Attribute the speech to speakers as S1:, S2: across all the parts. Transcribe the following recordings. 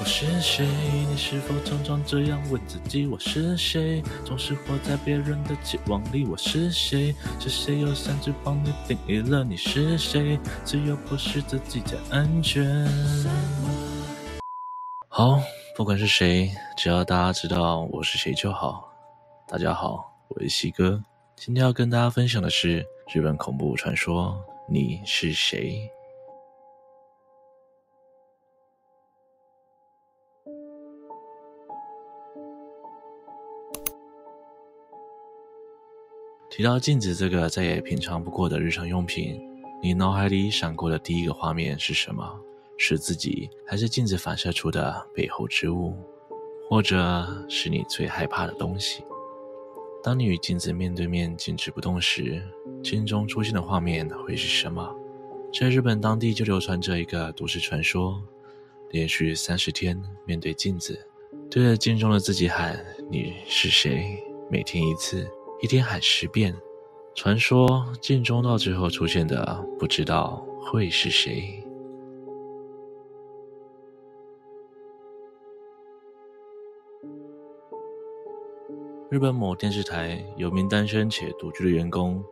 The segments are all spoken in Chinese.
S1: 我是谁？你是否常常这样问自己？我是谁？总是活在别人的期望里。我是谁？是谁？又擅自帮你定义了你是谁？只有迫使自己才安全。好，不管是谁，只要大家知道我是谁？就好。大家好，我是西哥，今天要跟大家分享的是日本恐怖传说。你是谁？提到镜子这个再也平常不过的日常用品，你脑海里闪过的第一个画面是什么？是自己，还是镜子反射出的背后之物，或者是你最害怕的东西？当你与镜子面对面静止不动时，镜中出现的画面会是什么？在日本当地就流传着一个都市传说：连续三十天面对镜子，对着镜中的自己喊“你是谁”，每天一次。一天喊十遍，传说镜中到最后出现的不知道会是谁。日本某电视台有名单身且独居的员工，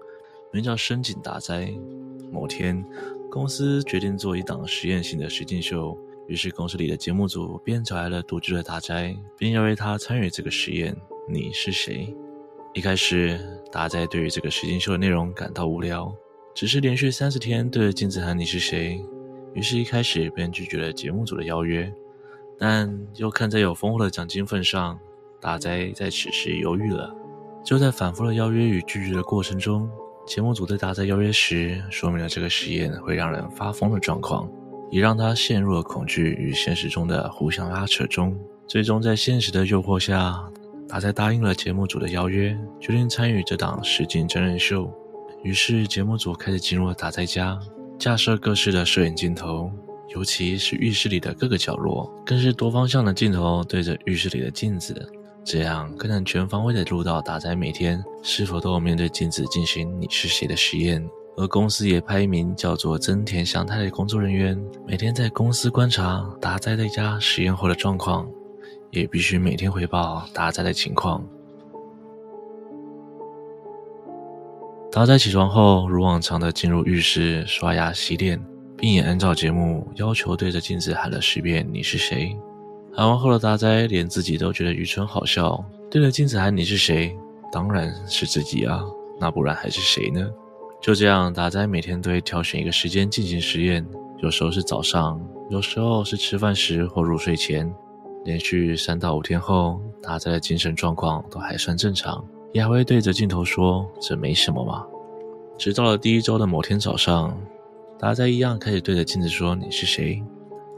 S1: 名叫深井达哉。某天，公司决定做一档实验性的实境秀，于是公司里的节目组便找来了独居的达哉，并邀约他参与这个实验。你是谁？一开始，达哉对于这个实境秀的内容感到无聊，只是连续三十天对着镜子喊“你是谁”，于是一开始便拒绝了节目组的邀约。但又看在有丰厚的奖金份上，达哉在此时犹豫了。就在反复的邀约与拒绝的过程中，节目组对达哉邀约时说明了这个实验会让人发疯的状况，也让他陷入了恐惧与现实中的互相拉扯中。最终在现实的诱惑下，达哉答应了节目组的邀约，决定参与这档实景真人秀。于是节目组开始进入了达哉家，架设各式的摄影镜头，尤其是浴室里的各个角落，更是多方向的镜头对着浴室里的镜子，这样更能全方位的录到达哉每天是否都有面对镜子进行“你是谁”的实验。而公司也派一名叫做增田祥太的工作人员，每天在公司观察达哉在家实验后的状况。也必须每天汇报达哉的情况。达哉起床后，如往常的进入浴室刷牙洗脸，并也按照节目要求对着镜子喊了十遍“你是谁”。喊完后的达哉连自己都觉得愚蠢好笑，对着镜子喊“你是谁”，当然是自己啊，那不然还是谁呢？就这样，达哉每天都会挑选一个时间进行实验，有时候是早上，有时候是吃饭时或入睡前。连续三到五天后，达哉的精神状况都还算正常，也还会对着镜头说：“这没什么嘛。”直到了第一周的某天早上，达哉一样开始对着镜子说：“你是谁？”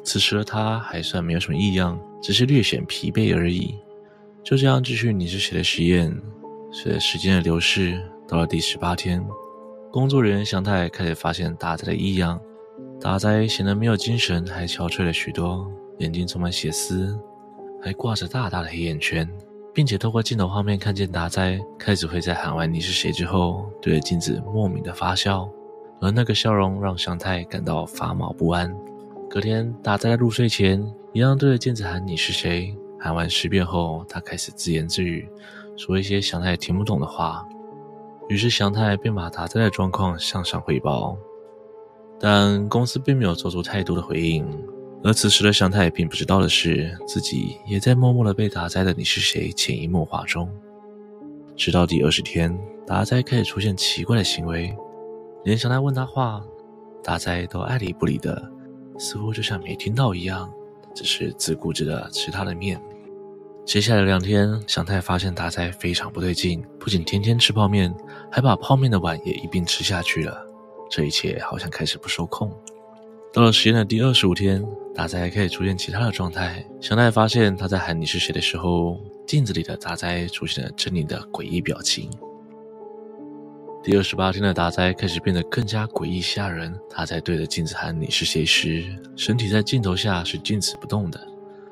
S1: 此时的他还算没有什么异样，只是略显疲惫而已。就这样继续“你是谁”的实验。随着时间的流逝，到了第十八天，工作人员祥太开始发现达哉的异样，达哉显得没有精神，还憔悴了许多，眼睛充满血丝。还挂着大大的黑眼圈，并且透过镜头画面看见达哉开始会在喊完“你是谁”之后，对着镜子莫名的发笑，而那个笑容让祥太感到发毛不安。隔天，达哉在入睡前一样对着镜子喊“你是谁”，喊完十遍后，他开始自言自语，说一些祥太听不懂的话。于是祥太便把达哉的状况向上汇报，但公司并没有做出太多的回应。而此时的祥太并不知道的是，自己也在默默的被达哉的“你是谁”潜移默化中。直到第二十天，达哉开始出现奇怪的行为，连祥太问他话，达哉都爱理不理的，似乎就像没听到一样，只是自顾自的吃他的面。接下来的两天，祥太发现达哉非常不对劲，不仅天天吃泡面，还把泡面的碗也一并吃下去了。这一切好像开始不受控。到了实验的第二十五天，达哉还可以出现其他的状态。祥太发现他在喊“你是谁”的时候，镜子里的达哉出现了狰狞的诡异表情。第二十八天的达哉开始变得更加诡异吓人。他在对着镜子喊“你是谁”时，身体在镜头下是静止不动的，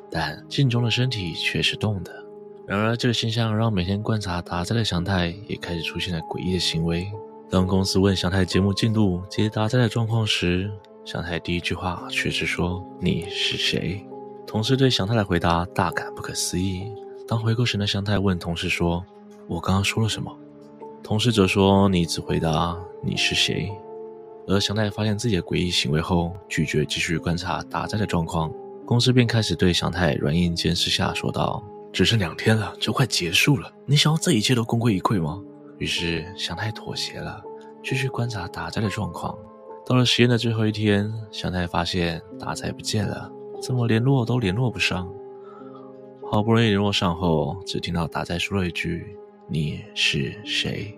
S1: 但镜中的身体却是动的。然而，这个现象让每天观察达哉的祥太也开始出现了诡异的行为。当公司问祥太节目进度及达哉的状况时，祥太第一句话却是说：“你是谁？”同事对祥太的回答大感不可思议。当回过神的祥太问同事说：“我刚刚说了什么？”同事则说：“你只回答你是谁。”而祥太发现自己的诡异行为后，拒绝继续观察打斋的状况。公司便开始对祥太软硬兼施下说道：“只剩两天了，就快结束了，你想要这一切都功亏一篑吗？”于是祥太妥协了，继续观察打斋的状况。到了实验的最后一天，祥太发现打斋不见了，怎么联络都联络不上。好不容易联络上后，只听到打斋说了一句：“你是谁？”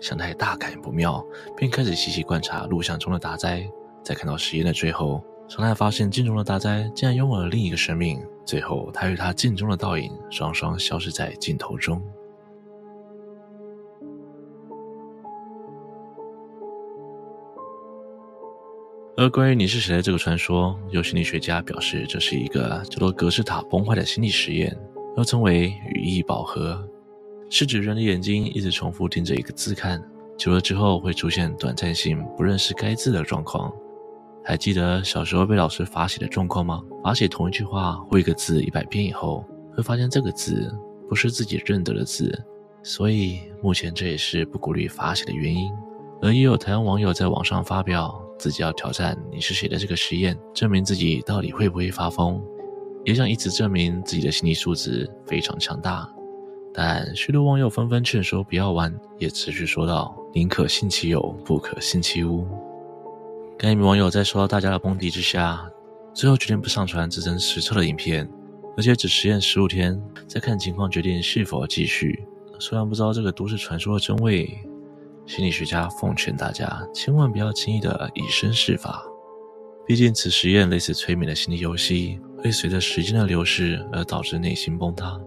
S1: 祥太大感不妙，便开始细细观察录像中的达哉。在看到实验的最后，祥太发现镜中的达哉竟然拥有了另一个生命。最后，他与他镜中的倒影双双消失在镜头中。而关于你是谁的这个传说，有心理学家表示，这是一个叫做格式塔崩坏的心理实验，又称为语义饱和。是指人的眼睛一直重复盯着一个字看，久了之后会出现短暂性不认识该字的状况。还记得小时候被老师罚写的状况吗？罚写同一句话或一个字一百遍以后，会发现这个字不是自己认得的字，所以目前这也是不鼓励罚写的原因。而也有台湾网友在网上发表自己要挑战你是谁的这个实验，证明自己到底会不会发疯，也想以此证明自己的心理素质非常强大。但许多网友纷纷劝说不要玩，也持续说道：“宁可信其有，不可信其无。”该名网友在受到大家的抨击之下，最后决定不上传这真实测的影片，而且只实验十五天，再看情况决定是否继续。虽然不知道这个都市传说的真伪，心理学家奉劝大家千万不要轻易的以身试法，毕竟此实验类似催眠的心理游戏，会随着时间的流逝而导致内心崩塌。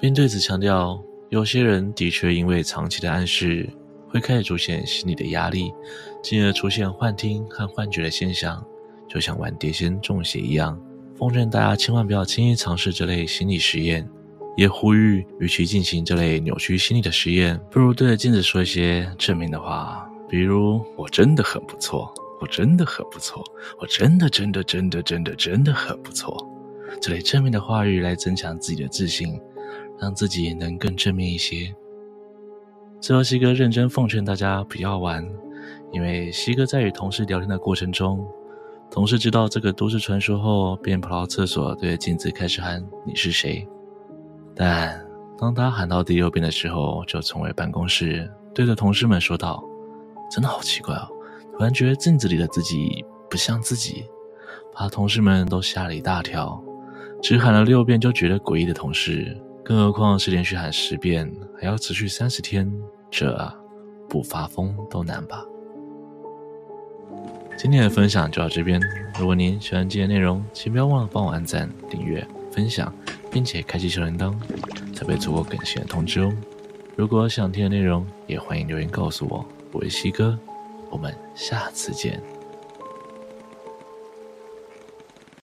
S1: 并对此强调，有些人的确因为长期的暗示，会开始出现心理的压力，进而出现幻听和幻觉的现象，就像玩碟仙中邪一样。奉劝大家千万不要轻易尝试这类心理实验，也呼吁，与其进行这类扭曲心理的实验，不如对着镜子说一些正面的话，比如“我真的很不错，我真的很不错，我真的真的真的真的真的很不错”，这类正面的话语来增强自己的自信。让自己能更正面一些。最后，西哥认真奉劝大家不要玩，因为西哥在与同事聊天的过程中，同事知道这个都市传说后，便跑到厕所对着镜子开始喊“你是谁”。但当他喊到第六遍的时候，就冲回办公室，对着同事们说道：“真的好奇怪哦，突然觉得镜子里的自己不像自己。”把同事们都吓了一大跳。只喊了六遍就觉得诡异的同事。更何况是连续喊十遍，还要持续三十天，这不发疯都难吧？今天的分享就到这边。如果您喜欢今天内容，请不要忘了帮我按赞、订阅、分享，并且开启小铃铛，才不会错过更新的通知哦。如果想听的内容，也欢迎留言告诉我。我是西哥，我们下次见。